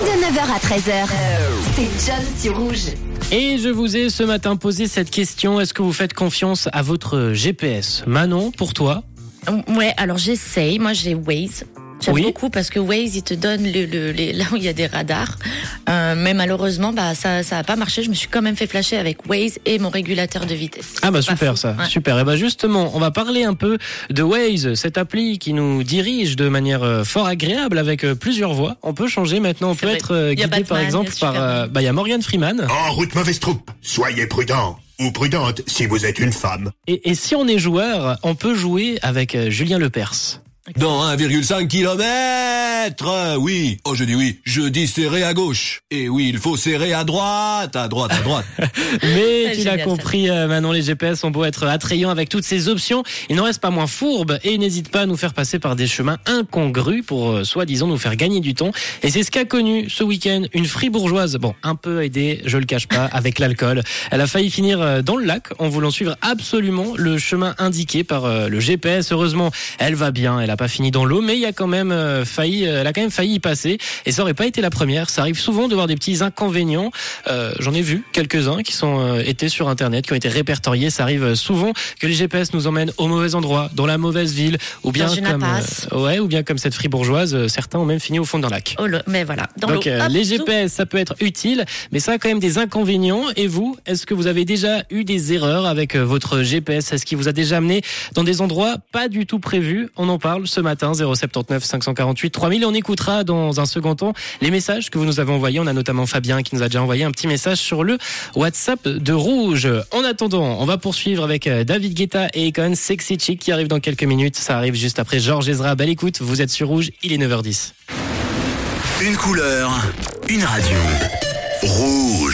De 9h à 13h, c'est John sur Rouge. Et je vous ai ce matin posé cette question est-ce que vous faites confiance à votre GPS Manon, pour toi? Ouais, alors j'essaye. Moi, j'ai Waze. J'aime Oui. beaucoup parce que Waze, il te donne le, le- les- là où il y a des radars. Euh, mais malheureusement, bah, ça ça a pas marché. Je me suis quand même fait flasher avec Waze et mon régulateur de vitesse. Ah bah super fou. ça, Ouais. super. Et bah justement, on va parler un peu de Waze, cette appli qui nous dirige de manière euh, fort agréable avec euh, plusieurs voix. On peut changer maintenant, on peut vrai. être euh, Il y a guidé par Batman, exemple il par euh, Superman. bah il y a Morgan Freeman. En route mauvaise troupe, soyez prudent ou prudente si vous êtes une femme. Et, et si on est joueur, on peut jouer avec Julien Lepers. Dans 1,5 km Oui. Oh, je dis oui. Je dis serrer à gauche. Et oui, il faut serrer à droite, à droite, à droite. Mais Ouais, tu l'as compris, euh, Manon, les GPS ont beau être attrayants avec toutes ces options, ils n'en restent pas moins fourbes et ils n'hésitent pas à nous faire passer par des chemins incongrus pour, euh, soi-disant, nous faire gagner du temps. Et c'est ce qu'a connu ce week-end une fribourgeoise, bon, un peu aidée, je le cache pas, avec l'alcool. Elle a failli finir euh, dans le lac en voulant suivre absolument le chemin indiqué par euh, le GPS. Heureusement, elle va bien, elle a pas fini dans l'eau, mais il y a quand même euh, failli, elle a quand même failli y passer. Et ça aurait pas été la première. Ça arrive souvent de voir des petits inconvénients. Euh, J'en ai vu quelques-uns qui sont euh, été sur Internet, qui ont été répertoriés. Ça arrive euh, souvent que les GPS nous emmènent au mauvais endroit, dans la mauvaise ville, ou bien comme euh, ouais, ou bien comme cette fribourgeoise. euh, certains ont même fini au fond d'un lac. Oh, le- mais voilà. Dans Donc euh, Hop, les. GPS, ça peut être utile, mais ça a quand même des inconvénients. Et vous, est-ce que vous avez déjà eu des erreurs avec euh, votre GPS Est-ce qu'il vous a déjà amené dans des endroits pas du tout prévus? On en parle ce matin, 079 548 3000. Et on écoutera dans un second temps les messages que vous nous avez envoyés. On a notamment Fabien qui nous a déjà envoyé un petit message sur le WhatsApp de Rouge. En attendant, on va poursuivre avec euh, David Guetta et Econ Sexy Chick qui arrive dans quelques minutes. Ça arrive juste après Georges Ezra. Belle écoute, vous êtes sur Rouge, il est 9h10. Une couleur, une radio. Rouge.